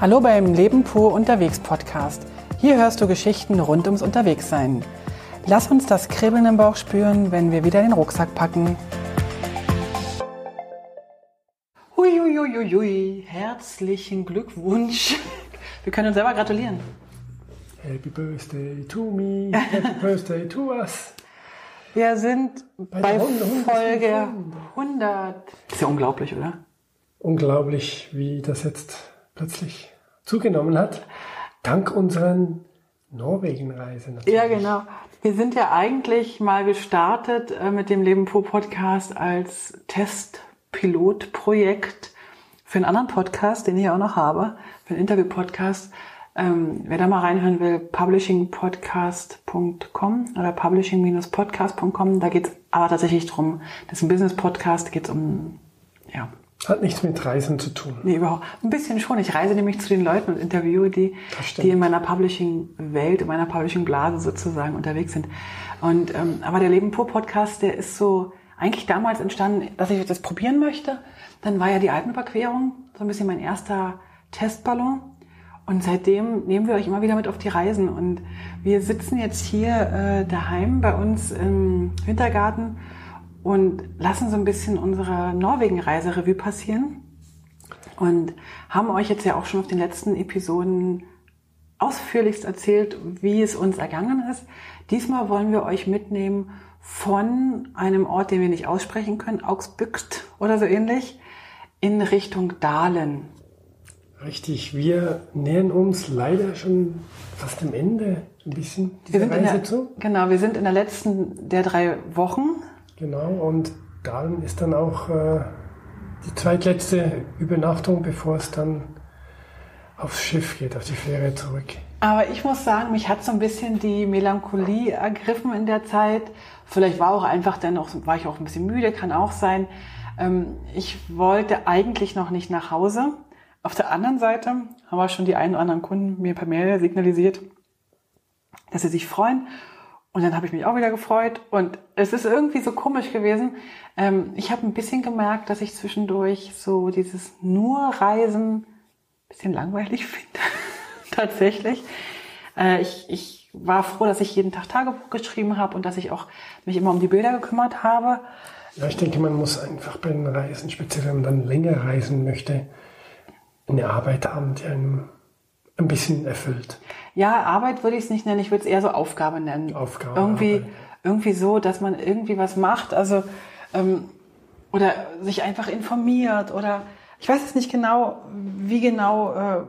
Hallo beim Leben pur unterwegs Podcast. Hier hörst du Geschichten rund ums Unterwegssein. Lass uns das Kribbeln im Bauch spüren, wenn wir wieder den Rucksack packen. Huiuiuiui, herzlichen Glückwunsch. Wir können uns selber gratulieren. Happy Birthday to me, Happy Birthday to us. Wir sind bei, bei Folge 100. Ist ja unglaublich, oder? Unglaublich, wie das jetzt plötzlich zugenommen hat. Dank unseren Norwegen-Reise. Ja, genau. Wir sind ja eigentlich mal gestartet äh, mit dem Leben pur Podcast als Testpilotprojekt für einen anderen Podcast, den ich auch noch habe, für einen Interview-Podcast. Ähm, wer da mal reinhören will, publishingpodcast.com oder publishing-podcast.com, da geht es aber tatsächlich drum. Das ist ein Business-Podcast, geht es um ja, hat nichts mit Reisen zu tun. Nee, überhaupt. Ein bisschen schon. Ich reise nämlich zu den Leuten und interviewe die, die in meiner Publishing-Welt, in meiner Publishing-Blase sozusagen unterwegs sind. Und ähm, aber der Leben pur Podcast, der ist so eigentlich damals entstanden, dass ich das probieren möchte. Dann war ja die Alpenüberquerung so ein bisschen mein erster Testballon. Und seitdem nehmen wir euch immer wieder mit auf die Reisen. Und wir sitzen jetzt hier äh, daheim bei uns im Wintergarten und lassen so ein bisschen unsere Norwegen-Reise Revue passieren und haben euch jetzt ja auch schon auf den letzten Episoden ausführlichst erzählt, wie es uns ergangen ist. Diesmal wollen wir euch mitnehmen von einem Ort, den wir nicht aussprechen können, Augsbüxt oder so ähnlich, in Richtung Dahlen. Richtig, wir nähern uns leider schon fast am Ende ein bisschen dieser wir sind Reise der, zu. Genau, wir sind in der letzten der drei Wochen Genau, und dann ist dann auch äh, die zweitletzte Übernachtung, bevor es dann aufs Schiff geht, auf die Fähre zurück. Aber ich muss sagen, mich hat so ein bisschen die Melancholie ergriffen in der Zeit. Vielleicht war auch einfach dann auch, war ich auch ein bisschen müde, kann auch sein. Ähm, ich wollte eigentlich noch nicht nach Hause. Auf der anderen Seite haben wir schon die einen oder anderen Kunden mir per Mail signalisiert, dass sie sich freuen. Und dann habe ich mich auch wieder gefreut. Und es ist irgendwie so komisch gewesen. Ähm, ich habe ein bisschen gemerkt, dass ich zwischendurch so dieses nur Reisen bisschen langweilig finde. Tatsächlich. Äh, ich, ich war froh, dass ich jeden Tag Tagebuch geschrieben habe und dass ich auch mich immer um die Bilder gekümmert habe. Ja, ich denke, man muss einfach bei den Reisen, speziell wenn man dann länger reisen möchte, eine Arbeit haben, die einem ein bisschen erfüllt. Ja, Arbeit würde ich es nicht nennen, ich würde es eher so Aufgabe nennen. Aufgabe. Irgendwie, Arbeit. irgendwie so, dass man irgendwie was macht, also ähm, oder sich einfach informiert oder ich weiß jetzt nicht genau, wie genau, äh,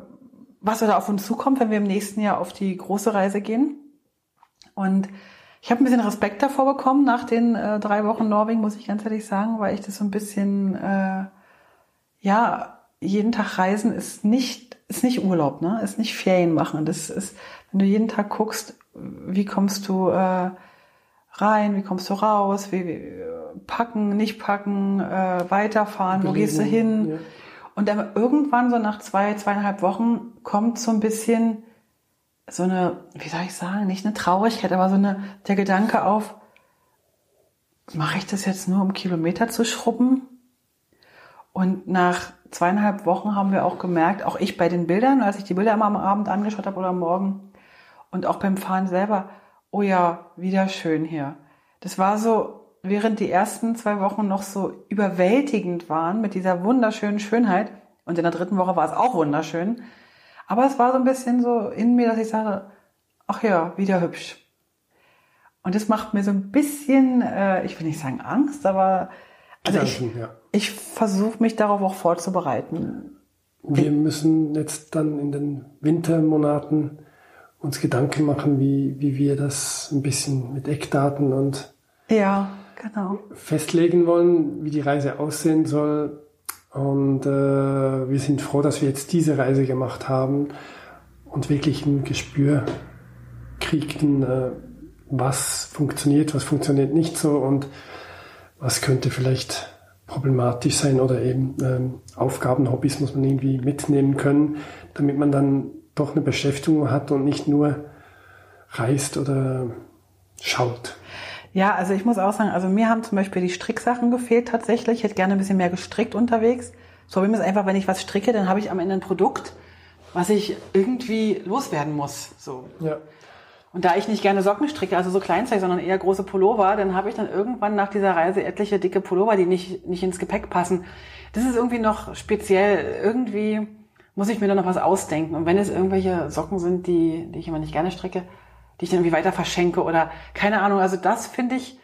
was da auf uns zukommt, wenn wir im nächsten Jahr auf die große Reise gehen. Und ich habe ein bisschen Respekt davor bekommen nach den äh, drei Wochen Norwegen, muss ich ganz ehrlich sagen, weil ich das so ein bisschen, äh, ja, jeden Tag reisen ist nicht ist nicht Urlaub, ne? Ist nicht Ferien machen. Das ist, wenn du jeden Tag guckst, wie kommst du äh, rein, wie kommst du raus, wie, wie packen, nicht packen, äh, weiterfahren, wo gehst du hin? Ja. Und dann irgendwann so nach zwei, zweieinhalb Wochen kommt so ein bisschen so eine, wie soll ich sagen, nicht eine Traurigkeit, aber so eine, der Gedanke auf, mache ich das jetzt nur um Kilometer zu schrubben? Und nach zweieinhalb Wochen haben wir auch gemerkt, auch ich bei den Bildern, als ich die Bilder immer am Abend angeschaut habe oder am Morgen und auch beim Fahren selber, oh ja, wieder schön hier. Das war so, während die ersten zwei Wochen noch so überwältigend waren mit dieser wunderschönen Schönheit und in der dritten Woche war es auch wunderschön, aber es war so ein bisschen so in mir, dass ich sage, ach ja, wieder hübsch. Und das macht mir so ein bisschen, äh, ich will nicht sagen Angst, aber also ich, ja. ich versuche mich darauf auch vorzubereiten. Wir müssen jetzt dann in den Wintermonaten uns Gedanken machen, wie, wie wir das ein bisschen mit Eckdaten und ja, genau. festlegen wollen, wie die Reise aussehen soll. Und äh, wir sind froh, dass wir jetzt diese Reise gemacht haben und wirklich ein Gespür kriegten, äh, was funktioniert, was funktioniert nicht so und was könnte vielleicht problematisch sein oder eben ähm, Aufgaben, Hobbys muss man irgendwie mitnehmen können, damit man dann doch eine Beschäftigung hat und nicht nur reist oder schaut. Ja, also ich muss auch sagen, also mir haben zum Beispiel die Stricksachen gefehlt tatsächlich. Ich hätte gerne ein bisschen mehr gestrickt unterwegs. Das Problem ist einfach, wenn ich was stricke, dann habe ich am Ende ein Produkt, was ich irgendwie loswerden muss. So. Ja. Und da ich nicht gerne Socken stricke, also so Kleinzeug, sondern eher große Pullover, dann habe ich dann irgendwann nach dieser Reise etliche dicke Pullover, die nicht, nicht ins Gepäck passen. Das ist irgendwie noch speziell. Irgendwie muss ich mir da noch was ausdenken. Und wenn es irgendwelche Socken sind, die, die ich immer nicht gerne stricke, die ich dann irgendwie weiter verschenke oder keine Ahnung. Also das finde ich,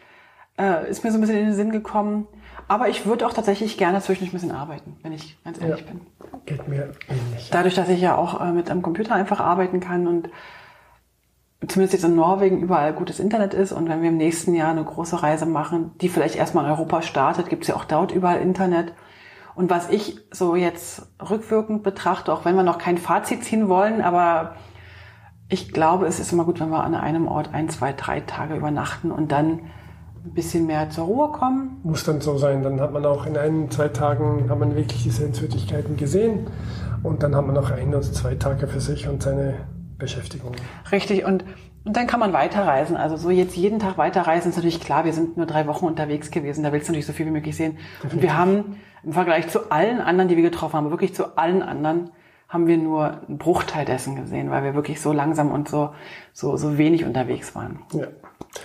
äh, ist mir so ein bisschen in den Sinn gekommen. Aber ich würde auch tatsächlich gerne zwischendurch ein bisschen arbeiten, wenn ich ganz ehrlich Ja. bin. Geht mir ähnlich. Dadurch, dass ich ja auch äh, mit einem Computer einfach arbeiten kann und zumindest jetzt in Norwegen überall gutes Internet ist und wenn wir im nächsten Jahr eine große Reise machen, die vielleicht erstmal in Europa startet, gibt es ja auch dort überall Internet. Und was ich so jetzt rückwirkend betrachte, auch wenn wir noch kein Fazit ziehen wollen, aber ich glaube, es ist immer gut, wenn wir an einem Ort ein, zwei, drei Tage übernachten und dann ein bisschen mehr zur Ruhe kommen. Muss dann so sein. Dann hat man auch in ein, zwei Tagen hat man wirklich die Sehenswürdigkeiten gesehen und dann hat man noch ein oder zwei Tage für sich und seine Beschäftigung. Richtig, und, und dann kann man weiterreisen. Also so jetzt jeden Tag weiterreisen ist natürlich klar, wir sind nur drei Wochen unterwegs gewesen, da willst du natürlich so viel wie möglich sehen. Und wir haben im Vergleich zu allen anderen, die wir getroffen haben, wirklich zu allen anderen, haben wir nur einen Bruchteil dessen gesehen, weil wir wirklich so langsam und so, so, so wenig unterwegs waren. Ja.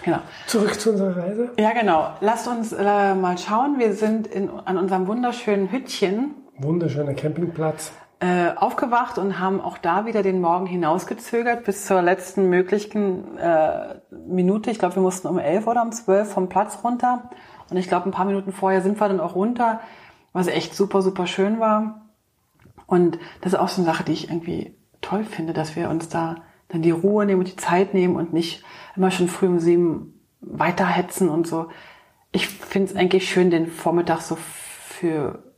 Genau. Zurück zu unserer Reise. Ja, genau. Lasst uns äh, mal schauen. Wir sind in, an unserem wunderschönen Hüttchen Wunderschöner Campingplatz. Äh, aufgewacht und haben auch da wieder den Morgen hinausgezögert bis zur letzten möglichen äh, Minute. Ich glaube, wir mussten um elf oder um zwölf vom Platz runter. Und ich glaube, ein paar Minuten vorher sind wir dann auch runter, was echt super, super schön war. Und das ist auch so eine Sache, die ich irgendwie toll finde, dass wir uns da dann die Ruhe nehmen und die Zeit nehmen und nicht immer schon früh um sieben weiterhetzen und so. Ich finde es eigentlich schön, den Vormittag so für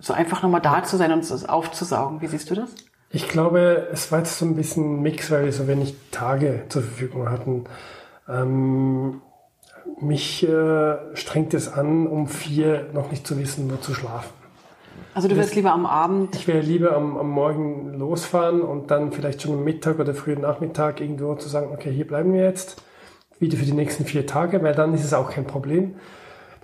so einfach nochmal da zu sein und es aufzusaugen. Wie siehst du das? Ich glaube, es war jetzt so ein bisschen ein Mix, weil wir so wenig Tage zur Verfügung hatten. Ähm, mich äh, strengt es an, um vier noch nicht zu wissen, wo zu schlafen. Also du wirst lieber am Abend. Ich wäre lieber am, am Morgen losfahren und dann vielleicht schon am Mittag oder frühen Nachmittag irgendwo zu sagen, okay, hier bleiben wir jetzt, wieder für die nächsten vier Tage, weil dann ist es auch kein Problem.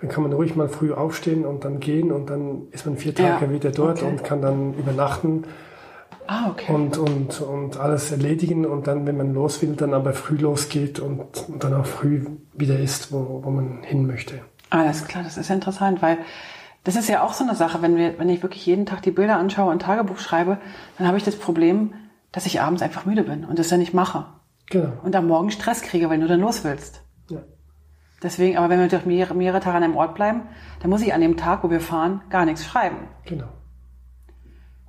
Dann kann man ruhig mal früh aufstehen und dann gehen und dann ist man vier Tage Ja, wieder dort okay. und kann dann übernachten Ah, okay. und, und, und alles erledigen und dann, wenn man los will, dann aber früh losgeht und, und dann auch früh wieder ist, wo, wo man hin möchte. Alles klar, das ist interessant, weil das ist ja auch so eine Sache, wenn wir, wenn ich wirklich jeden Tag die Bilder anschaue und Tagebuch schreibe, dann habe ich das Problem, dass ich abends einfach müde bin und das dann nicht mache. Genau. Und am Morgen Stress kriege, weil du dann los willst. Deswegen, aber wenn wir doch mehrere, mehrere Tage an einem Ort bleiben, dann muss ich an dem Tag, wo wir fahren, gar nichts schreiben. Genau.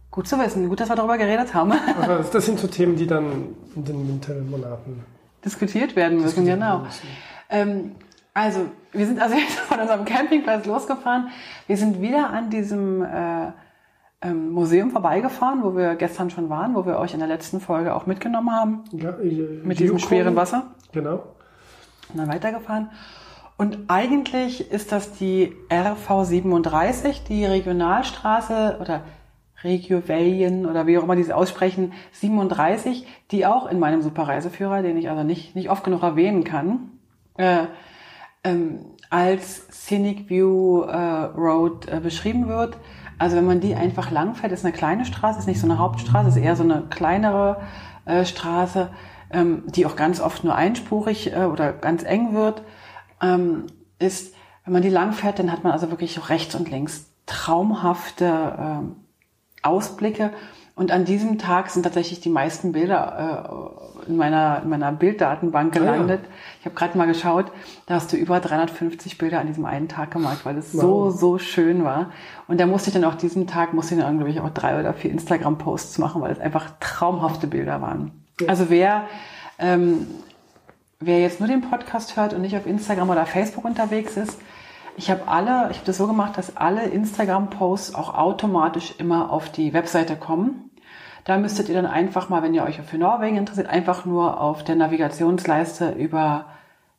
Gut zu wissen, gut, dass wir darüber geredet haben. Aber das sind so Themen, die dann in den Wintermonaten diskutiert werden müssen, Diskutiert genau. müssen. Ähm, also, wir sind also jetzt von unserem Campingplatz losgefahren. Wir sind wieder an diesem äh, ähm, Museum vorbeigefahren, wo wir gestern schon waren, wo wir euch in der letzten Folge auch mitgenommen haben, Ja, äh, mit diesem schweren Wasser. Genau. Und dann weitergefahren. Und eigentlich ist das die RV 37, die Regionalstraße oder Regiovelien oder wie auch immer diese aussprechen, 37, die auch in meinem Superreiseführer, den ich also nicht, nicht oft genug erwähnen kann, äh, ähm, als Scenic View äh, Road äh, beschrieben wird. Also wenn man die einfach langfährt, ist eine kleine Straße, ist nicht so eine Hauptstraße, ist eher so eine kleinere äh, Straße, ähm, die auch ganz oft nur einspurig äh, oder ganz eng wird, ähm, ist, wenn man die langfährt, dann hat man also wirklich rechts und links traumhafte ähm, Ausblicke. Und an diesem Tag sind tatsächlich die meisten Bilder äh, in, meiner, in meiner Bilddatenbank Ah, ja. gelandet. Ich habe gerade mal geschaut, da hast du über 350 Bilder an diesem einen Tag gemacht, weil es so, Wow. so schön war. Und da musste ich dann auch diesen Tag, musste ich dann, glaube ich, auch drei oder vier Instagram-Posts machen, weil es einfach traumhafte Bilder waren. Also wer, ähm, wer jetzt nur den Podcast hört und nicht auf Instagram oder Facebook unterwegs ist, ich habe alle, ich habe das so gemacht, dass alle Instagram-Posts auch automatisch immer auf die Webseite kommen. Da müsstet ihr dann einfach mal, wenn ihr euch für Norwegen interessiert, einfach nur auf der Navigationsleiste über,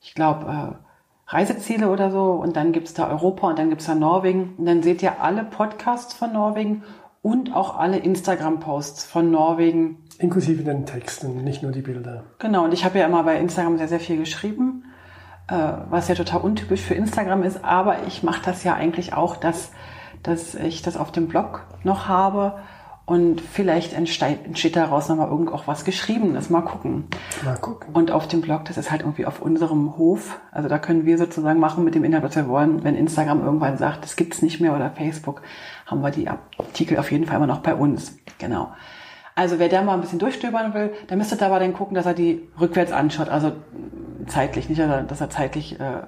ich glaube, äh, Reiseziele oder so und dann gibt's da Europa und dann gibt's da Norwegen und dann seht ihr alle Podcasts von Norwegen und auch alle Instagram-Posts von Norwegen Inklusive den Texten, nicht nur die Bilder. Genau, und ich habe ja immer bei Instagram sehr, sehr viel geschrieben, äh, was ja total untypisch für Instagram ist, aber ich mache das ja eigentlich auch, dass, dass ich das auf dem Blog noch habe Und vielleicht entsteht, entsteht daraus nochmal irgend auch was Geschriebenes. Mal gucken. Mal gucken. Und auf dem Blog, das ist halt irgendwie auf unserem Hof. Also da können wir sozusagen machen mit dem Inhalt, was wir wollen. Wenn Instagram irgendwann sagt, das gibt's nicht mehr oder Facebook, haben wir die Artikel auf jeden Fall immer noch bei uns. Genau. Also wer da mal ein bisschen durchstöbern will, der müsste da aber dann gucken, dass er die rückwärts anschaut. Also zeitlich, nicht, dass er zeitlich äh,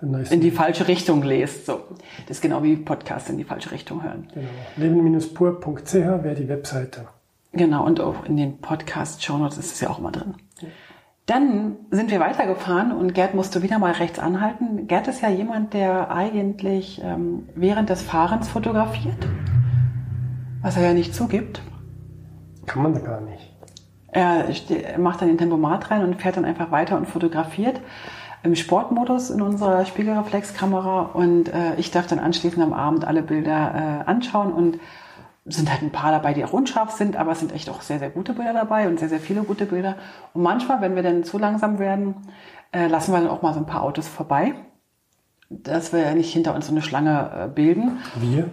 in die falsche Richtung lest. So. Das ist genau wie Podcasts in die falsche Richtung hören. Genau. Leben-pur.ch wäre die Webseite. Genau, und auch in den Podcast-Shownotes ist es ja auch immer drin. Dann sind wir weitergefahren und Gerd musste wieder mal rechts anhalten. Gerd ist ja jemand, der eigentlich ähm, während des Fahrens fotografiert, was er ja nicht zugibt. Kann man da gar nicht. Er macht dann den Tempomat rein und fährt dann einfach weiter und fotografiert im Sportmodus in unserer Spiegelreflexkamera und äh, ich darf dann anschließend am Abend alle Bilder äh, anschauen und sind halt ein paar dabei, die auch unscharf sind, aber es sind echt auch sehr, sehr gute Bilder dabei und sehr, sehr viele gute Bilder. Und manchmal, wenn wir dann zu langsam werden, äh, lassen wir dann auch mal so ein paar Autos vorbei, dass wir nicht hinter uns so eine Schlange äh, bilden. Wir?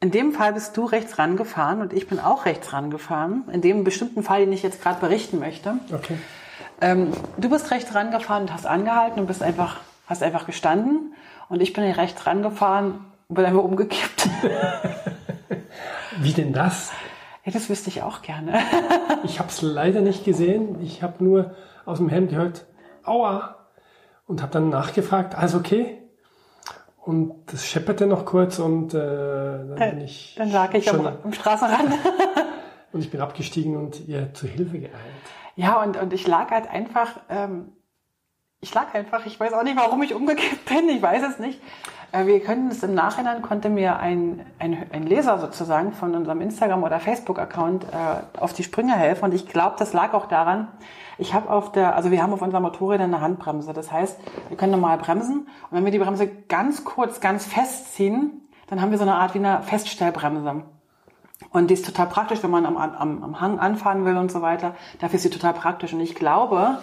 In dem Fall bist du rechts rangefahren und ich bin auch rechts rangefahren. In dem bestimmten Fall, den ich jetzt gerade berichten möchte. Okay. Ähm, du bist rechts rangefahren und hast angehalten und bist einfach, hast einfach gestanden. Und ich bin rechts rangefahren und bin einfach umgekippt. Wie denn das? Ja, das wüsste ich auch gerne. ich habe es leider nicht gesehen. Ich habe nur aus dem Helm gehört, aua. Und habe dann nachgefragt, alles okay? Und das schepperte noch kurz und äh, dann bin ich. Dann lag ich am, am Straßenrand. und ich bin abgestiegen und ihr zu Hilfe geeilt. Ja, und, und ich lag halt einfach, ähm, ich lag einfach, ich weiß auch nicht, warum ich umgekippt bin, ich weiß es nicht. Äh, wir können es im Nachhinein, konnte mir ein, ein, ein Leser sozusagen von unserem Instagram- oder Facebook-Account äh, auf die Sprünge helfen. Und ich glaube, das lag auch daran, ich habe auf der, also wir haben auf unserer Motorräder eine Handbremse. Das heißt, wir können normal bremsen. Und wenn wir die Bremse ganz kurz, ganz festziehen, dann haben wir so eine Art wie eine Feststellbremse. Und die ist total praktisch, wenn man am, am, am Hang anfahren will und so weiter. Dafür ist sie total praktisch. Und ich glaube,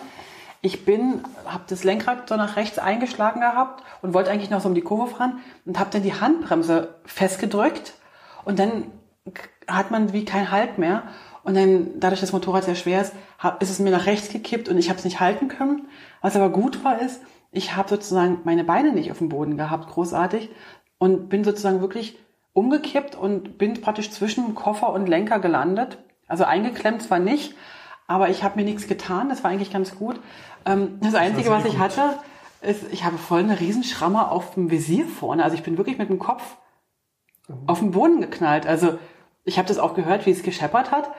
ich bin, habe das Lenkrad so nach rechts eingeschlagen gehabt und wollte eigentlich noch so um die Kurve fahren und habe dann die Handbremse festgedrückt und dann hat man wie kein Halt mehr. Und dann, dadurch, dass das Motorrad sehr schwer ist, ist es mir nach rechts gekippt und ich habe es nicht halten können. Was aber gut war, ist, ich habe sozusagen meine Beine nicht auf dem Boden gehabt, großartig, und bin sozusagen wirklich umgekippt und bin praktisch zwischen Koffer und Lenker gelandet. Also eingeklemmt zwar nicht, aber ich habe mir nichts getan. Das war eigentlich ganz gut. Ähm, das Einzige, was ich hatte, ist, ich habe voll eine Riesenschramme auf dem Visier vorne. Also ich bin wirklich mit dem Kopf mhm. auf den Boden geknallt. Also ich habe das auch gehört, wie es gescheppert hat.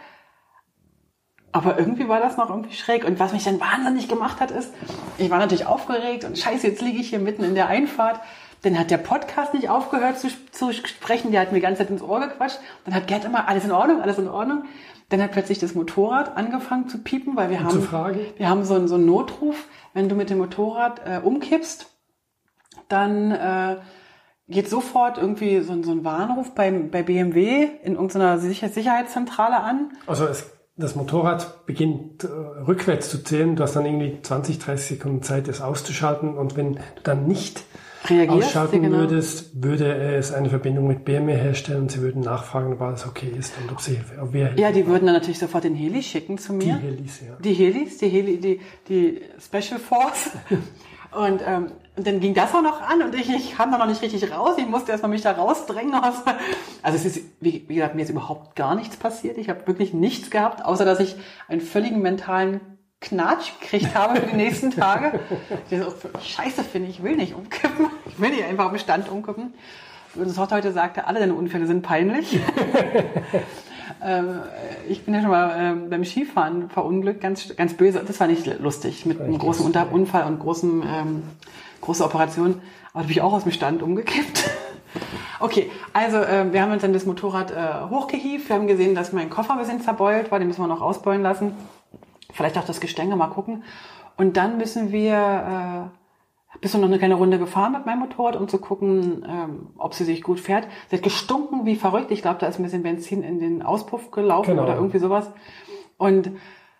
Aber irgendwie war das noch irgendwie schräg. Und was mich dann wahnsinnig gemacht hat, ist, ich war natürlich aufgeregt und scheiße, jetzt liege ich hier mitten in der Einfahrt. Dann hat der Podcast nicht aufgehört zu, zu sprechen, der hat mir die ganze Zeit ins Ohr gequatscht. Dann hat Gerd immer, alles in Ordnung, alles in Ordnung. Dann hat plötzlich das Motorrad angefangen zu piepen, weil wir und haben, wir haben so einen, so einen Notruf, wenn du mit dem Motorrad äh, umkippst, dann äh, geht sofort irgendwie so, so ein Warnruf bei, bei BMW in irgendeiner Sicher Sicherheitszentrale an. Also es, das Motorrad beginnt äh, rückwärts zu zählen. Du hast dann irgendwie 20, 30 Sekunden Zeit, es auszuschalten. Und wenn du dann nicht reagierst. ausschalten genau. würdest, würde es eine Verbindung mit BMW herstellen und sie würden nachfragen, ob alles okay ist und ob sie ob wir Ja, die würden dann natürlich sofort den Heli schicken zu mir. Die Helis, ja. Die Helis, die Heli, die, die Special Force. und, ähm, und dann ging das auch noch an und ich, ich kam da noch nicht richtig raus. Ich musste erstmal mich da rausdrängen. Aus, also es ist, wie, wie gesagt, mir ist überhaupt gar nichts passiert. Ich habe wirklich nichts gehabt, außer dass ich einen völligen mentalen Knatsch gekriegt habe für die nächsten Tage. Ich so, scheiße finde, ich will nicht umkippen. Ich will nicht einfach im Stand umkippen. Und das Tochter heute sagte, alle deine Unfälle sind peinlich. ähm, ich bin ja schon mal ähm, beim Skifahren verunglückt, ganz, ganz böse. Das war nicht lustig, mit einem großen Unfall und großen, ähm, große Operation. Aber da bin ich auch aus dem Stand umgekippt. Okay, also äh, wir haben uns dann das Motorrad äh, hochgehievt. Wir haben gesehen, dass mein Koffer ein bisschen zerbeult war. Den müssen wir noch ausbeulen lassen vielleicht auch das Gestänge mal gucken. Und dann müssen wir, äh, bist du noch eine kleine Runde gefahren mit meinem Motorrad, um zu gucken, ähm, ob sie sich gut fährt. Sie hat gestunken wie verrückt. Ich glaube, da ist ein bisschen Benzin in den Auspuff gelaufen genau. oder irgendwie sowas. Und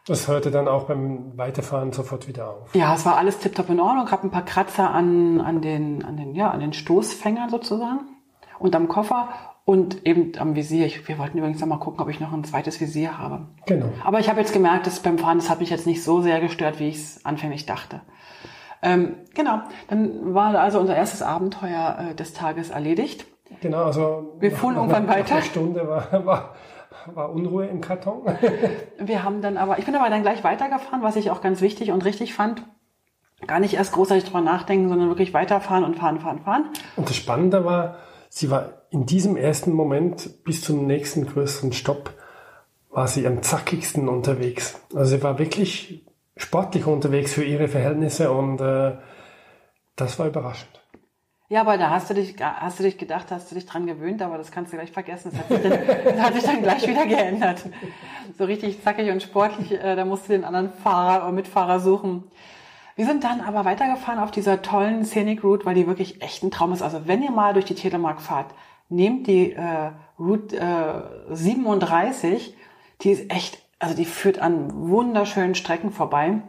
das hörte dann auch beim Weiterfahren sofort wieder auf. Ja, es war alles tiptop in Ordnung. Ich habe ein paar Kratzer an, an, den, an, den, ja, an den Stoßfängern sozusagen und am Koffer. Und eben am Visier. Ich, wir wollten übrigens noch mal gucken, ob ich noch ein zweites Visier habe. Genau. Aber ich habe jetzt gemerkt, dass beim Fahren, das hat mich jetzt nicht so sehr gestört, wie ich es anfänglich dachte. Ähm, genau, dann war also unser erstes Abenteuer äh, des Tages erledigt. Genau, also wir fuhren irgendwann weiter. Eine Stunde war, war, war Unruhe im Karton. wir haben dann aber, ich bin aber dann gleich weitergefahren, was ich auch ganz wichtig und richtig fand. Gar nicht erst großartig drüber nachdenken, sondern wirklich weiterfahren und fahren, fahren, fahren. Und das Spannende war, sie war in diesem ersten Moment bis zum nächsten größeren Stopp war sie am zackigsten unterwegs. Also sie war wirklich sportlich unterwegs für ihre Verhältnisse und äh, das war überraschend. Ja, aber da hast du dich, hast du dich gedacht, hast du dich dran gewöhnt, aber das kannst du gleich vergessen. Das hat sich dann, hat sich dann gleich wieder geändert. So richtig zackig und sportlich, äh, da musst du den anderen Fahrer oder Mitfahrer suchen. Wir sind dann aber weitergefahren auf dieser tollen Scenic Route, weil die wirklich echt ein Traum ist. Also wenn ihr mal durch die Telemark fahrt, nehmt die äh, Route äh, 37, die ist echt also die führt an wunderschönen Strecken vorbei.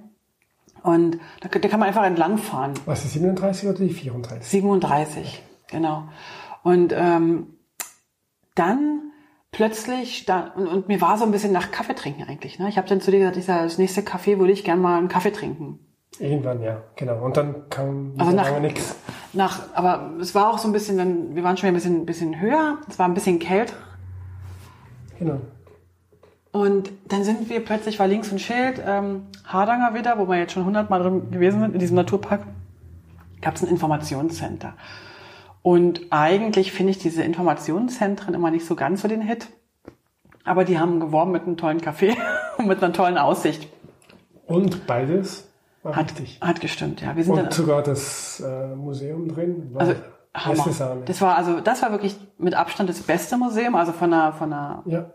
Und da, da kann man einfach entlang fahren. Was, die 37 oder die 34? 37, genau. Und ähm, dann plötzlich, da, und, und mir war so ein bisschen nach Kaffee trinken eigentlich. Ne? Ich habe dann zu dir gesagt, ich sag, das nächste Kaffee würde ich gerne mal einen Kaffee trinken. Irgendwann, ja, genau. Und dann kam also nach, nichts. Nach, aber es war auch so ein bisschen, dann, wir waren schon ein bisschen, ein bisschen höher, es war ein bisschen kälter. Genau. Und dann sind wir plötzlich, war links ein Schild, ähm, Hardanger wieder, wo wir jetzt schon hundertmal drin gewesen sind, in diesem Naturpark, gab es ein Informationscenter. Und eigentlich finde ich diese Informationszentren immer nicht so ganz so den Hit. Aber die haben geworben mit einem tollen Café und mit einer tollen Aussicht. Und beides war hat, richtig. Hat gestimmt, ja. Wir sind und dann, sogar das äh, Museum drin. War also, Hammer. Das war also, das war wirklich mit Abstand das beste Museum, also von der, von der ja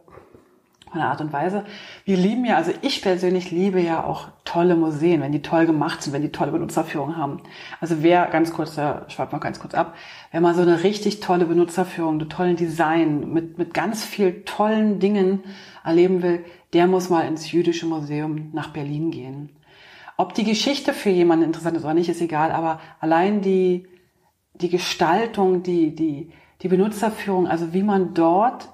von der Art und Weise. Wir lieben ja, also ich persönlich liebe ja auch tolle Museen, wenn die toll gemacht sind, wenn die tolle Benutzerführung haben. Also wer, ganz kurz, da schweift mal ganz kurz ab, wer mal so eine richtig tolle Benutzerführung, einen tollen Design mit, mit ganz viel tollen Dingen erleben will, der muss mal ins Jüdische Museum nach Berlin gehen. Ob die Geschichte für jemanden interessant ist oder nicht, ist egal, aber allein die, die Gestaltung, die, die, die Benutzerführung, also wie man dort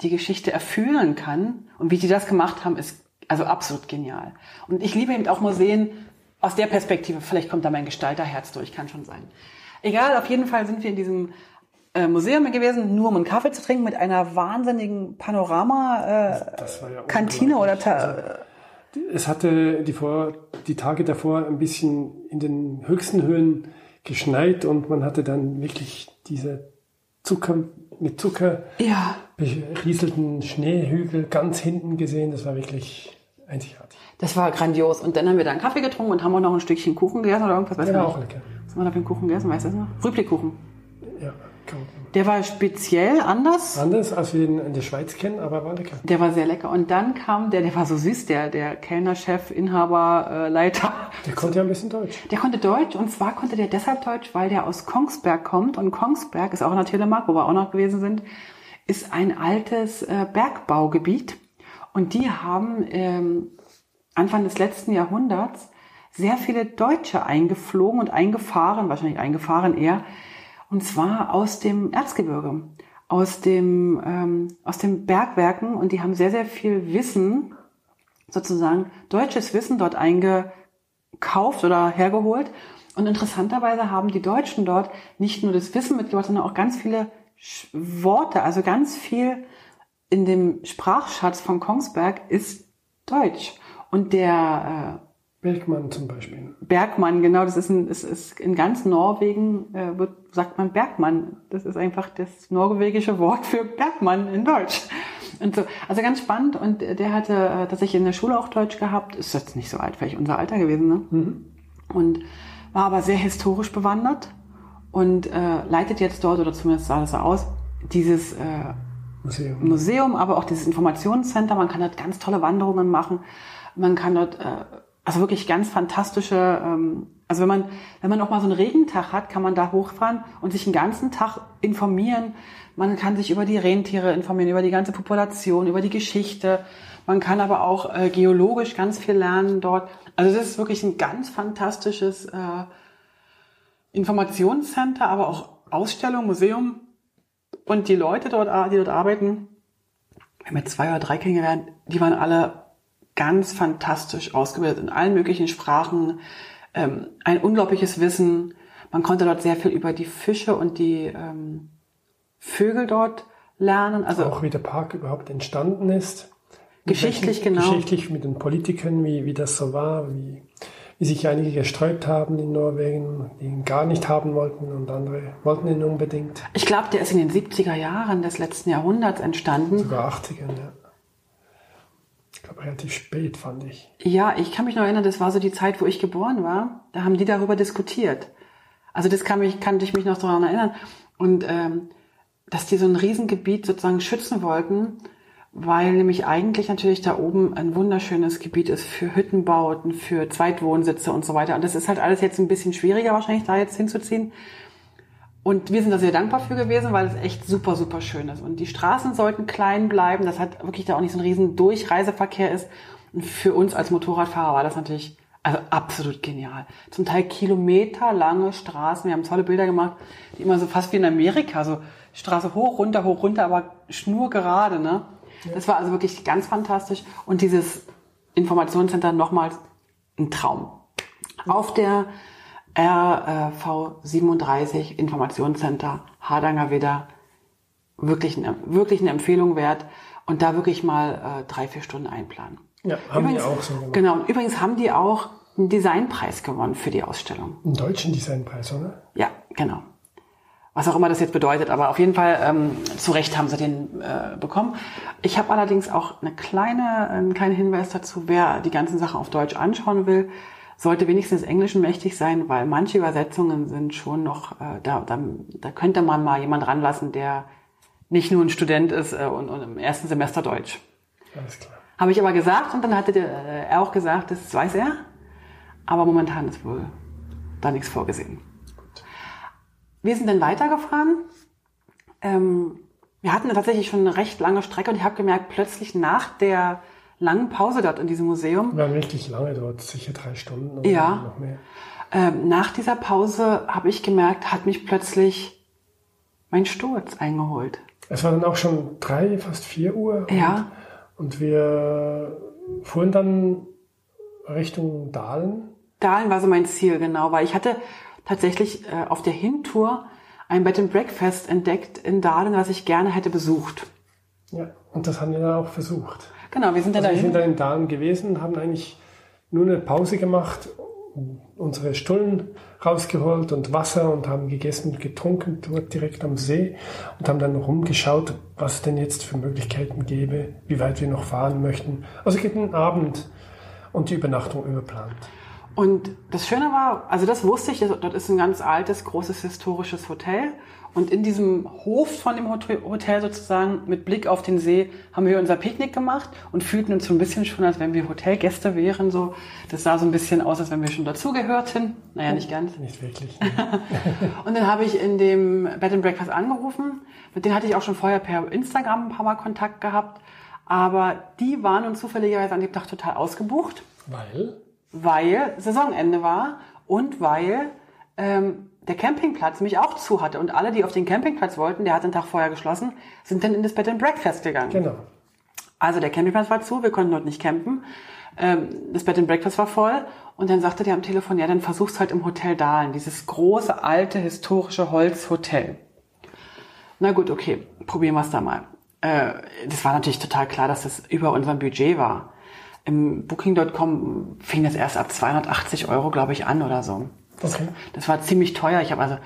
die Geschichte erfüllen kann. Und wie die das gemacht haben, ist also absolut genial. Und ich liebe eben auch Museen aus der Perspektive. Vielleicht kommt da mein Gestalterherz durch, kann schon sein. Egal, auf jeden Fall sind wir in diesem äh, Museum gewesen, nur um einen Kaffee zu trinken mit einer wahnsinnigen Panorama-Kantine äh, oder Ta also, es hatte die, vor, die Tage davor ein bisschen in den höchsten Höhen geschneit und man hatte dann wirklich diese Zucker mit Zucker ja. berieselten Schneehügel ganz hinten gesehen. Das war wirklich einzigartig. Das war grandios. Und dann haben wir da einen Kaffee getrunken und haben auch noch ein Stückchen Kuchen gegessen oder irgendwas. Weiß ja, auch lecker. Was haben wir da für einen Kuchen gegessen? Weißt du das noch? Rüblikuchen. Ja. Der war speziell anders. Anders, als wir ihn in der Schweiz kennen, aber war lecker. Der war sehr lecker. Und dann kam der, der war so süß, der, der Kellnerchef, Inhaber, äh, Leiter. Der konnte ja ein bisschen Deutsch. Der konnte Deutsch und zwar konnte der deshalb Deutsch, weil der aus Kongsberg kommt. Und Kongsberg ist auch in der Telemark, wo wir auch noch gewesen sind, ist ein altes äh, Bergbaugebiet. Und die haben ähm, Anfang des letzten Jahrhunderts sehr viele Deutsche eingeflogen und eingefahren, wahrscheinlich eingefahren eher, und zwar aus dem Erzgebirge, aus dem, ähm, aus den Bergwerken. Und die haben sehr, sehr viel Wissen, sozusagen deutsches Wissen dort eingekauft oder hergeholt. Und interessanterweise haben die Deutschen dort nicht nur das Wissen mitgebracht, sondern auch ganz viele Worte, also ganz viel in dem Sprachschatz von Kongsberg ist Deutsch. Und der äh, Bergmann zum Beispiel. Bergmann, genau, das ist, ein, ist, ist in ganz Norwegen äh, wird, sagt man Bergmann. Das ist einfach das norwegische Wort für Bergmann in Deutsch. Und so, also ganz spannend und der hatte äh, tatsächlich in der Schule auch Deutsch gehabt, ist jetzt nicht so alt, vielleicht unser Alter gewesen, ne? Mhm. Und war aber sehr historisch bewandert und äh, leitet jetzt dort, oder zumindest sah das so aus, dieses äh, Museum. Museum, aber auch dieses Informationscenter. Man kann dort ganz tolle Wanderungen machen. Man kann dort äh, also wirklich ganz fantastische, ähm, also wenn man, wenn man auch mal so einen Regentag hat, kann man da hochfahren und sich den ganzen Tag informieren. Man kann sich über die Rentiere informieren, über die ganze Population, über die Geschichte. Man kann aber auch äh, geologisch ganz viel lernen dort. Also das ist wirklich ein ganz fantastisches äh, Informationscenter, aber auch Ausstellung, Museum. Und die Leute dort, die dort arbeiten, wir haben jetzt zwei oder drei kennengelernt, die waren alle ganz fantastisch ausgebildet in allen möglichen Sprachen, ähm, ein unglaubliches Wissen. Man konnte dort sehr viel über die Fische und die ähm, Vögel dort lernen. Also auch wie der Park überhaupt entstanden ist. Geschichtlich, genau. Geschichtlich mit den Politikern, wie, wie das so war, wie, wie sich einige gesträubt haben in Norwegen, die ihn gar nicht haben wollten und andere wollten ihn unbedingt. Ich glaube, der ist in den 70er Jahren des letzten Jahrhunderts entstanden. Sogar 80er, ja. Glaube, relativ spät, fand ich. Ja, ich kann mich noch erinnern, das war so die Zeit, wo ich geboren war. Da haben die darüber diskutiert. Also das kann, mich, kann ich mich noch daran erinnern. Und ähm, dass die so ein Riesengebiet sozusagen schützen wollten weil nämlich eigentlich natürlich da oben ein wunderschönes Gebiet ist für Hüttenbauten, für Zweitwohnsitze und so weiter. Und das ist halt alles jetzt ein bisschen schwieriger wahrscheinlich da jetzt hinzuziehen. Und wir sind da sehr dankbar für gewesen, weil es echt super, super schön ist. Und die Straßen sollten klein bleiben, dass halt wirklich da auch nicht so ein riesen Durchreiseverkehr ist. Und für uns als Motorradfahrer war das natürlich also absolut genial. Zum Teil kilometerlange Straßen. Wir haben tolle Bilder gemacht, die immer so fast wie in Amerika, so Straße hoch, runter, hoch, runter, aber schnurgerade, ne? Das war also wirklich ganz fantastisch. Und dieses Informationscenter nochmals ein Traum. Auf der RV 37 Informationscenter Hardanger wieder wirklich eine, wirklich eine Empfehlung wert und da wirklich mal äh, drei, vier Stunden einplanen. Ja, haben übrigens, die auch so gemacht. Genau. Übrigens haben die auch einen Designpreis gewonnen für die Ausstellung. Einen deutschen Designpreis, oder? Ja, genau was auch immer das jetzt bedeutet, aber auf jeden Fall ähm, zu Recht haben sie den äh, bekommen. Ich habe allerdings auch eine kleine, einen kleinen Hinweis dazu, wer die ganzen Sachen auf Deutsch anschauen will, sollte wenigstens Englischen mächtig sein, weil manche Übersetzungen sind schon noch, äh, da, da, da könnte man mal jemand ranlassen, der nicht nur ein Student ist äh, und, und im ersten Semester Deutsch. Alles klar. Habe ich aber gesagt und dann hatte der, äh, er auch gesagt, das weiß er, aber momentan ist wohl da nichts vorgesehen. Wir sind dann weitergefahren. Ähm, wir hatten tatsächlich schon eine recht lange Strecke und ich habe gemerkt, plötzlich nach der langen Pause dort in diesem Museum. Waren wirklich lange dort, sicher drei Stunden oder ja, noch mehr. Ähm, nach dieser Pause habe ich gemerkt, hat mich plötzlich mein Sturz eingeholt. Es war dann auch schon drei, fast vier Uhr. Ja. Und, und wir fuhren dann Richtung Dahlen. Dahlen war so mein Ziel, genau, weil ich hatte tatsächlich äh, auf der Hintour ein Bed and Breakfast entdeckt in Dahlen, was ich gerne hätte besucht. Ja, und das haben wir dann auch versucht. Genau, wir sind dann also dahin. Wir sind dann in Dahlen gewesen, haben eigentlich nur eine Pause gemacht, unsere Stullen rausgeholt und Wasser und haben gegessen und getrunken dort direkt am See und haben dann rumgeschaut, was es denn jetzt für Möglichkeiten gäbe, wie weit wir noch fahren möchten. Also geht ein Abend und die Übernachtung überplant. Und das Schöne war, also das wusste ich, dort ist ein ganz altes, großes historisches Hotel. Und in diesem Hof von dem Hotel sozusagen mit Blick auf den See haben wir unser Picknick gemacht und fühlten uns so ein bisschen schon, als wenn wir Hotelgäste wären. So, das sah so ein bisschen aus, als wenn wir schon dazugehörten. Naja, nicht ganz. Nicht wirklich. und dann habe ich in dem Bed and Breakfast angerufen. Mit denen hatte ich auch schon vorher per Instagram ein paar Mal Kontakt gehabt. Aber die waren uns zufälligerweise an dem Tag total ausgebucht. Weil? weil Saisonende war und weil ähm, der Campingplatz mich auch zu hatte. Und alle, die auf den Campingplatz wollten, der hat den Tag vorher geschlossen, sind dann in das Bed and Breakfast gegangen. Genau. Also der Campingplatz war zu, wir konnten dort nicht campen. Ähm, das Bed and Breakfast war voll. Und dann sagte der am Telefon, ja, dann versuch's halt im Hotel Dahlen, dieses große, alte, historische Holzhotel. Na gut, okay, probieren wir es da mal. Äh, das war natürlich total klar, dass das über unserem Budget war im Booking.com fing das erst ab 280 Euro, glaube ich, an oder so. Das, okay. das war ziemlich teuer. Ich habe also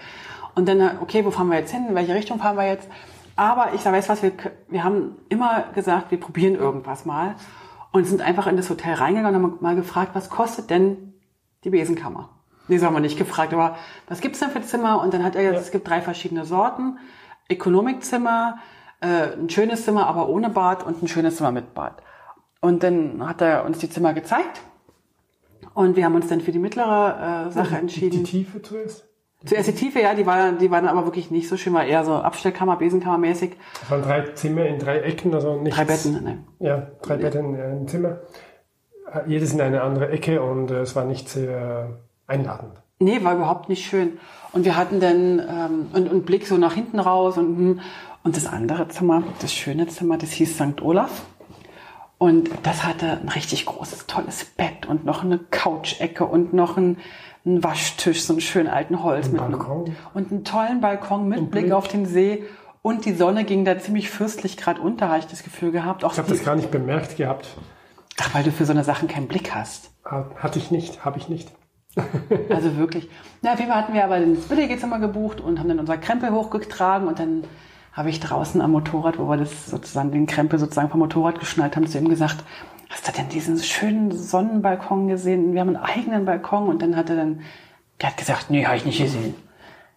und dann okay, wo fahren wir jetzt hin? In welche Richtung fahren wir jetzt? Aber ich sage, weißt du was, wir, wir haben immer gesagt, wir probieren irgendwas mal und sind einfach in das Hotel reingegangen und haben mal gefragt, was kostet denn die Besenkammer? Nee, das haben wir nicht gefragt, aber was gibt's denn für Zimmer? Und dann hat er gesagt, ja. es gibt drei verschiedene Sorten. Ökonomikzimmer, äh, ein schönes Zimmer, aber ohne Bad und ein schönes Zimmer mit Bad. Und dann hat er uns die Zimmer gezeigt. Und wir haben uns dann für die mittlere äh, Sache entschieden. Die Tiefe zuerst? Zuerst die Tiefe, ja, die war, die waren aber wirklich nicht so schön, war eher so Abstellkammer, Besenkammer mäßig. Das waren drei Zimmer in drei Ecken, also nicht. Drei Betten, ne? Ja, drei nee. Betten in einem Zimmer. Jedes in eine andere Ecke und äh, es war nicht sehr einladend. Nee, war überhaupt nicht schön. Und wir hatten dann ähm, und, und Blick so nach hinten raus und, hm, Und das andere Zimmer, das schöne Zimmer, das hieß St. Olaf. Und das hatte ein richtig großes, tolles Bett und noch eine Couch-Ecke und noch ein, ein Waschtisch, so einen schönen alten Holz Ein mit Balkon. einem, und einen tollen Balkon mit Und Blick auf den See. Und die Sonne ging da ziemlich fürstlich gerade unter, habe ich das Gefühl gehabt. Auch Ich habe das gar nicht bemerkt gehabt. ach, weil du für so eine Sachen keinen Blick hast. Hatte ich nicht, habe ich nicht. Also wirklich. Na, auf jeden Fall hatten wir aber das WG-Zimmer gebucht und haben dann unser Krempel hochgetragen und dann habe ich draußen am Motorrad, wo wir das sozusagen, den Krempel sozusagen vom Motorrad geschnallt haben, zu ihm gesagt, hast du denn diesen schönen Sonnenbalkon gesehen? Wir haben einen eigenen Balkon und dann hat er dann, der hat gesagt, nee, habe ich nicht gesehen.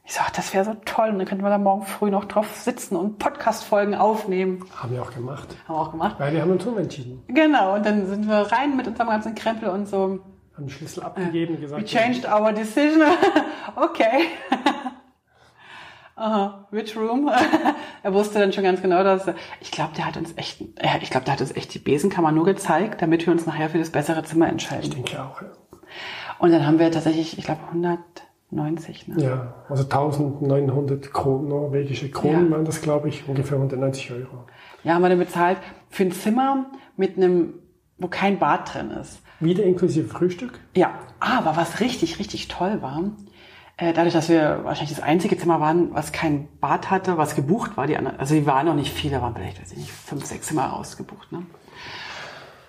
Ich sag, das wäre so toll und dann könnten wir da morgen früh noch drauf sitzen und Podcast-Folgen aufnehmen. Haben wir auch gemacht. Haben wir auch gemacht. Weil wir haben uns umentschieden. Genau, und dann sind wir rein mit unserem ganzen Krempel und so. Haben den Schlüssel abgegeben und gesagt, We changed our decision. okay. Aha, which room? er wusste dann schon ganz genau, dass ich glaube, der hat uns echt, ich glaube, der hat uns echt die Besenkammer nur gezeigt, damit wir uns nachher für das bessere Zimmer ich entscheiden. denke auch, ja. Und dann haben wir tatsächlich, ich glaube, 190. Ne? Ja, also 1900 Kronen, norwegische Kronen Ja. waren das, glaube ich, ungefähr 190 Euro. Ja, haben wir dann bezahlt für ein Zimmer mit einem, wo kein Bad drin ist. Wieder inklusive Frühstück. Ja, aber was richtig, richtig toll war, dadurch, dass wir wahrscheinlich das einzige Zimmer waren, was kein Bad hatte, was gebucht war, die anderen, also die waren noch nicht viele, waren vielleicht, weiß ich nicht, fünf, sechs Zimmer ausgebucht, ne?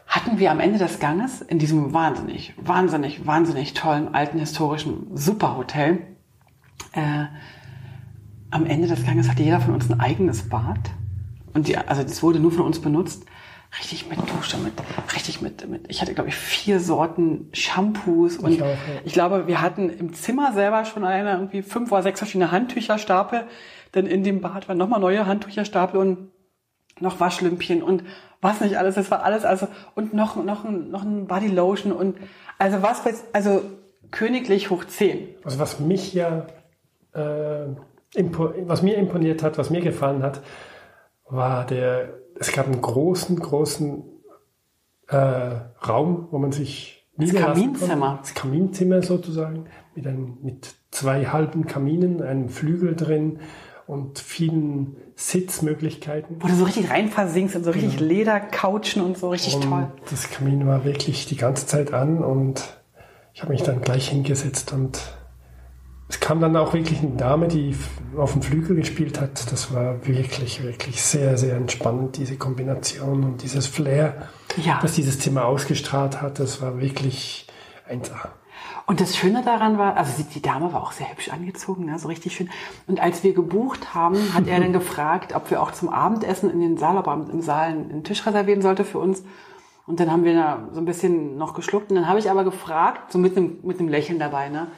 Hatten wir am Ende des Ganges in diesem wahnsinnig, wahnsinnig, wahnsinnig tollen, alten, historischen Superhotel, äh, am Ende des Ganges hatte jeder von uns ein eigenes Bad. Und die, also das wurde nur von uns benutzt. Richtig mit Dusche, mit, richtig mit, mit, ich hatte, glaube ich, vier Sorten Shampoos und Ich auch, ja. ich glaube, wir hatten im Zimmer selber schon eine, irgendwie fünf oder sechs verschiedene Handtücherstapel. Denn in dem Bad waren nochmal neue Handtücherstapel und noch Waschlümpchen und was nicht alles. Das war alles, also, und noch, noch, ein, noch ein Bodylotion und, also was, also, königlich hoch zehn. Also was mich ja, äh, was mir imponiert hat, was mir gefallen hat, war der, es gab einen großen, großen äh, Raum, wo man sich niederlassen Kaminzimmer. konnte. Das Kaminzimmer sozusagen, mit, einem, mit zwei halben Kaminen, einem Flügel drin und vielen Sitzmöglichkeiten. Wo du so richtig rein versinkst und so richtig Ledercouchen und so, richtig Und toll. das Kamin war wirklich die ganze Zeit an und ich habe mich dann gleich hingesetzt und es kam dann auch wirklich eine Dame, die auf dem Flügel gespielt hat. Das war wirklich, wirklich sehr, sehr entspannend, diese Kombination und dieses Flair, Ja. das dieses Zimmer ausgestrahlt hat. Das war wirklich einfach. Und das Schöne daran war, also die, die Dame war auch sehr hübsch angezogen, ne, so richtig schön. Und als wir gebucht haben, hat er dann gefragt, ob wir auch zum Abendessen in den Saal, ob er im Saal einen Tisch reservieren sollte für uns. Und dann haben wir da so ein bisschen noch geschluckt. Und dann habe ich aber gefragt, so mit einem, mit einem Lächeln dabei, ne?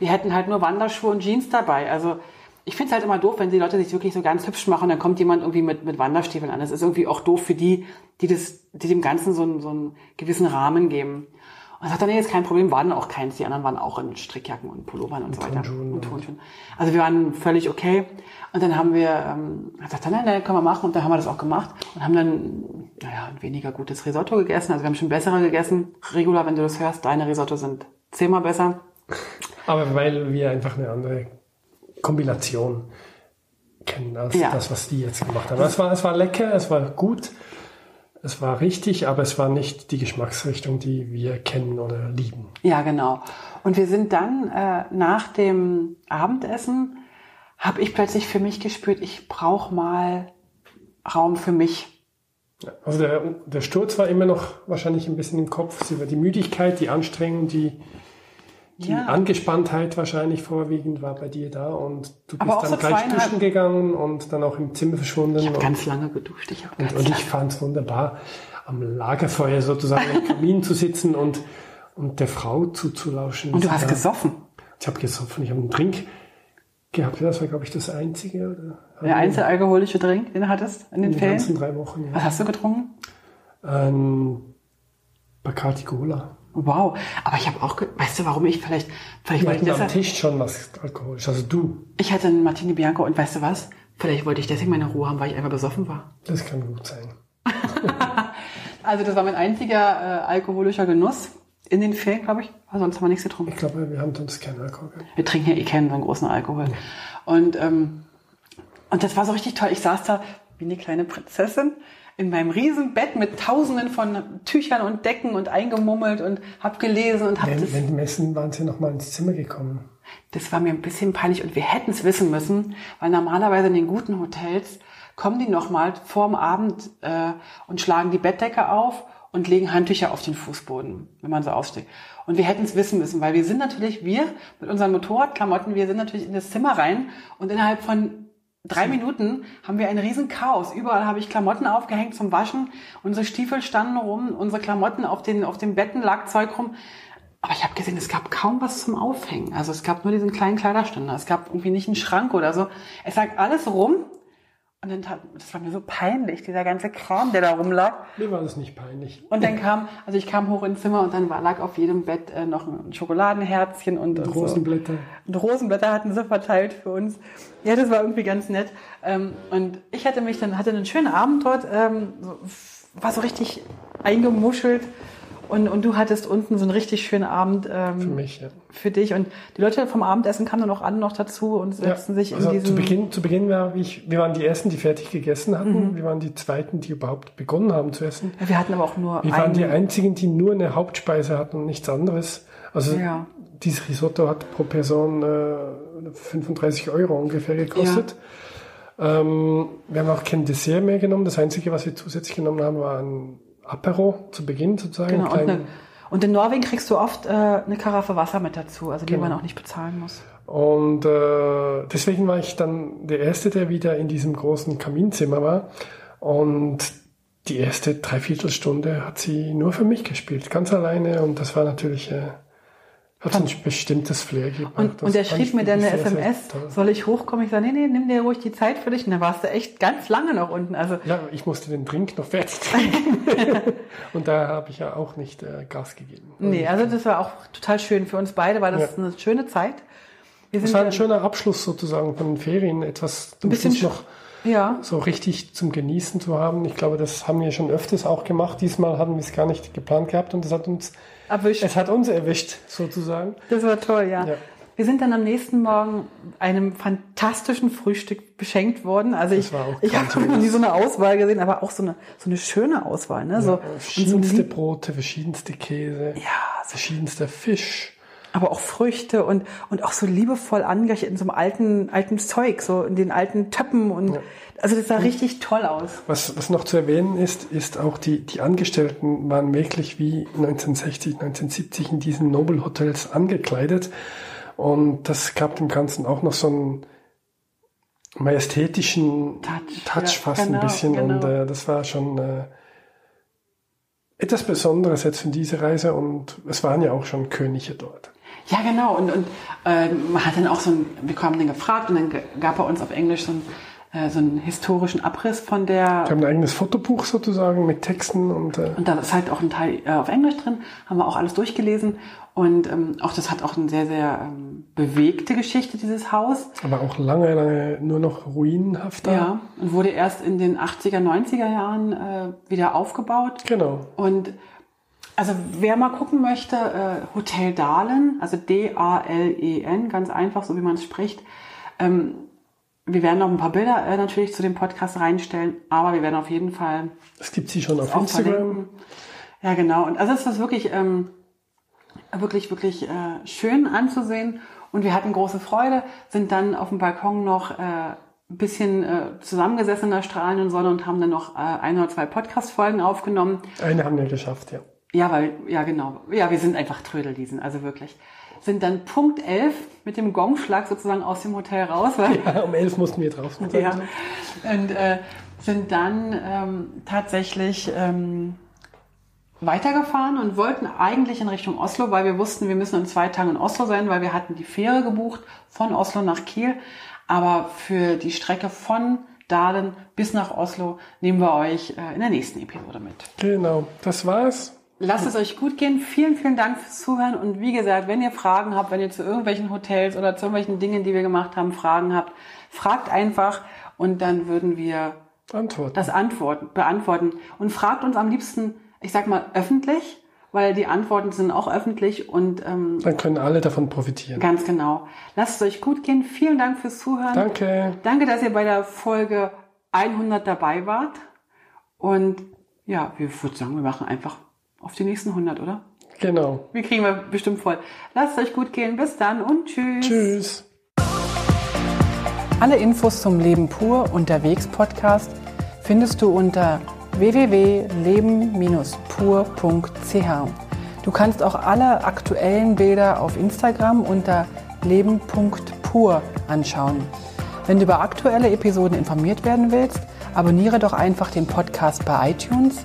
Die hätten halt nur Wanderschuhe und Jeans dabei. Also ich finde es halt immer doof, wenn die Leute sich wirklich so ganz hübsch machen und dann kommt jemand irgendwie mit, mit Wanderstiefeln an. Das ist irgendwie auch doof für die, die, das, die dem Ganzen so einen, so einen gewissen Rahmen geben. Und sagt dann, nee, ist kein Problem, waren auch keins. Die anderen waren auch in Strickjacken und Pullovern und, so weiter. Turnschuhen Und Turnschuhen. Also wir waren völlig okay. Und dann haben wir ähm, er sagt, nein, nein, können wir machen. Und dann haben wir das auch gemacht und haben dann, naja, ein weniger gutes Risotto gegessen. Also wir haben schon bessere gegessen. Regula, wenn du das hörst, deine Risotto sind zehnmal besser. Aber weil wir einfach eine andere Kombination kennen als Ja. das, was die jetzt gemacht haben. Es war, es war lecker, es war gut, es war richtig, aber es war nicht die Geschmacksrichtung, die wir kennen oder lieben. Ja, genau. Und wir sind dann äh, nach dem Abendessen, habe ich plötzlich für mich gespürt, ich brauche mal Raum für mich. Also der, der Sturz war immer noch wahrscheinlich ein bisschen im Kopf. Die Müdigkeit, die Anstrengung, die, die Ja. Angespanntheit wahrscheinlich vorwiegend war bei dir da und du bist Aber dann so gleich duschen gegangen und dann auch im Zimmer verschwunden. Ich habe und, ganz lange geduscht. Ich ganz und, und ich fand es wunderbar, am Lagerfeuer sozusagen im Kamin zu sitzen und, und der Frau zuzulauschen. Und du hast da- gesoffen. Ich habe gesoffen, ich habe einen Drink gehabt. Das war, glaube ich, das Einzige. Oder? Der einzige alkoholische Drink, den du hattest in den in den Ferien. ganzen drei Wochen. Ja. Was hast du getrunken? Ein Bacardi Cola. Wow. Aber ich habe auch, weißt du, warum ich vielleicht, vielleicht wollte ich hatten am deshalb, Tisch schon was alkoholisch. Also du, ich hatte einen Martini Bianco und weißt du was? Vielleicht wollte ich deswegen meine Ruhe haben, weil ich einfach besoffen war. das kann gut sein. Also das war mein einziger äh, alkoholischer Genuss in den Ferien, glaube ich. Aber sonst haben wir nichts getrunken. Ich glaube, wir haben uns keinen Alkohol. Wir trinken ja eh keinen so einen großen Alkohol. Und, ähm, Und das war so richtig toll. Ich saß da wie eine kleine Prinzessin in meinem riesen Bett mit tausenden von Tüchern und Decken und eingemummelt und hab gelesen und hab wenn, das. Wenn die Messen waren sie noch mal ins Zimmer gekommen. Das war mir ein bisschen peinlich und wir hätten es wissen müssen, weil normalerweise in den guten Hotels kommen die noch mal vorm Abend äh, und schlagen die Bettdecke auf und legen Handtücher auf den Fußboden, wenn man so aufsteht. Und wir hätten es wissen müssen, weil wir sind natürlich, wir mit unseren Motorradklamotten, wir sind natürlich in das Zimmer rein und innerhalb von drei Minuten haben wir ein riesen Chaos. Überall habe ich Klamotten aufgehängt zum Waschen. Unsere Stiefel standen rum, unsere Klamotten auf den, auf den Betten lag Zeug rum. Aber ich habe gesehen, es gab kaum was zum Aufhängen. Also es gab nur diesen kleinen Kleiderständer. Es gab irgendwie nicht einen Schrank oder so. Es lag alles rum. Und dann tat, das war mir so peinlich, dieser ganze Kram, der da rumlag. Mir war das nicht peinlich. Und dann kam, also ich kam hoch ins Zimmer und dann war, lag auf jedem Bett äh, noch ein Schokoladenherzchen und, und Rosenblätter. So. Und Rosenblätter hatten sie verteilt für uns. Ja, das war irgendwie ganz nett. Ähm, und ich hatte mich dann, hatte einen schönen Abend dort, ähm, war so richtig eingemuschelt und, und du hattest unten so einen richtig schönen Abend ähm, für mich, ja. Für dich. Und die Leute vom Abendessen kamen dann auch an noch dazu und setzten ja, sich also in diesen... Zu Beginn, zu Beginn war ich, wir waren die Ersten, die fertig gegessen hatten. Mhm. Wir waren die Zweiten, die überhaupt begonnen haben zu essen. Ja, wir hatten aber auch nur Wir waren die Einzigen, die nur eine Hauptspeise hatten und nichts anderes. Also ja. dieses Risotto hat pro Person äh, 35 Euro ungefähr gekostet. Ja. Ähm, wir haben auch kein Dessert mehr genommen. Das Einzige, was wir zusätzlich genommen haben, war ein Apero zu Beginn sozusagen. Genau, und, eine, und, in Norwegen kriegst du oft äh, eine Karaffe Wasser mit dazu, also die genau. man auch nicht bezahlen muss. Und äh, deswegen war ich dann der Erste, der wieder in diesem großen Kaminzimmer war. Und die erste Dreiviertelstunde hat sie nur für mich gespielt, ganz alleine. Und das war natürlich äh, hat ein bestimmtes Flair gebracht. Und, und er schrieb mir dann eine SMS, sehr soll ich hochkommen? Ich sage, nee, nee, nimm dir ruhig die Zeit für dich. Und dann warst du echt ganz lange noch unten. Also ja, ich musste den Drink noch fertig trinken. und da habe ich ja auch nicht äh, Gas gegeben. Nee, also das war auch total schön. Für uns beide war das ja. eine schöne Zeit. Das war ein schöner Abschluss sozusagen von den Ferien. Etwas ein bisschen noch ja. so richtig zum Genießen zu haben. Ich glaube, das haben wir schon öfters auch gemacht. Diesmal haben wir es gar nicht geplant gehabt und das hat uns erwischt. Es hat uns erwischt, sozusagen. Das war toll, ja. ja. Wir sind dann am nächsten Morgen einem fantastischen Frühstück beschenkt worden. Also ich, ich habe noch nie so eine Auswahl gesehen, aber auch so eine, so eine schöne Auswahl. Ne? Ja, so, verschiedenste so Brote, verschiedenste Käse, ja, verschiedenster Fisch aber auch Früchte und, und auch so liebevoll angerichtet in so einem alten, alten Zeug, so in den alten Töppen und, ja. also das sah richtig toll aus. Was, was noch zu erwähnen ist, ist auch die, die Angestellten waren wirklich wie 1960, 1970 in diesen Noble Hotels angekleidet und das gab dem Ganzen auch noch so einen majestätischen Touch, Touch ja, fast genau, ein bisschen genau. und äh, das war schon äh, etwas Besonderes jetzt für diese Reise und es waren ja auch schon Könige dort. Ja, genau. Und, und äh, man hat dann auch so ein, wir haben den gefragt und dann gab er uns auf Englisch so ein äh, so einen historischen Abriss von der. Wir haben ein eigenes Fotobuch sozusagen mit Texten und. Äh und da ist halt auch ein Teil äh, auf Englisch drin, haben wir auch alles durchgelesen und ähm, auch das hat auch eine sehr sehr ähm, bewegte Geschichte dieses Haus. Aber auch lange lange nur noch ruinenhafter. Ja und wurde erst in den 80er 90er Jahren äh, wieder aufgebaut. Genau. Und also wer mal gucken möchte, äh, Hotel Dahlen, also D-A-L-E-N, ganz einfach, so wie man es spricht. Ähm, wir werden noch ein paar Bilder äh, natürlich zu dem Podcast reinstellen, aber wir werden auf jeden Fall. Es gibt sie schon auf Instagram. Verlinken. Ja, genau. Und also es ist wirklich, ähm, wirklich, wirklich äh, schön anzusehen. Und wir hatten große Freude, sind dann auf dem Balkon noch ein bisschen zusammengesessen in der strahlenden Sonne und haben dann noch ein oder zwei Podcast-Folgen aufgenommen. Eine haben wir geschafft, ja. Ja, weil, ja genau. Ja, wir sind einfach Trödeldiesen, also wirklich. Sind dann Punkt 11 mit dem Gongschlag sozusagen aus dem Hotel raus. Weil, ja, um 11 mussten wir draußen sein. Ja, und äh, sind dann ähm, tatsächlich ähm, weitergefahren und wollten eigentlich in Richtung Oslo, weil wir wussten, wir müssen in zwei Tagen in Oslo sein, weil wir hatten die Fähre gebucht von Oslo nach Kiel. Aber für die Strecke von Dahlen bis nach Oslo nehmen wir euch äh, in der nächsten Episode mit. Genau, das war's. Lasst es euch gut gehen. Vielen, vielen Dank fürs Zuhören. Und wie gesagt, wenn ihr Fragen habt, wenn ihr zu irgendwelchen Hotels oder zu irgendwelchen Dingen, die wir gemacht haben, Fragen habt, fragt einfach und dann würden wir Antworten. das antworten, beantworten. Und fragt uns am liebsten, ich sag mal, öffentlich, weil die Antworten sind auch öffentlich und ähm, dann können alle davon profitieren. Ganz genau. Lasst es euch gut gehen. Vielen Dank fürs Zuhören. Danke. Danke, dass ihr bei der Folge 100 dabei wart. Und ja, wir würden sagen, wir machen einfach auf die nächsten 100, oder? Genau. Wir kriegen wir bestimmt voll. Lasst es euch gut gehen. Bis dann und tschüss. Tschüss. Alle Infos zum Leben pur unterwegs Podcast findest du unter www.leben-pur.ch. Du kannst auch alle aktuellen Bilder auf Instagram unter leben.pur anschauen. Wenn du über aktuelle Episoden informiert werden willst, abonniere doch einfach den Podcast bei iTunes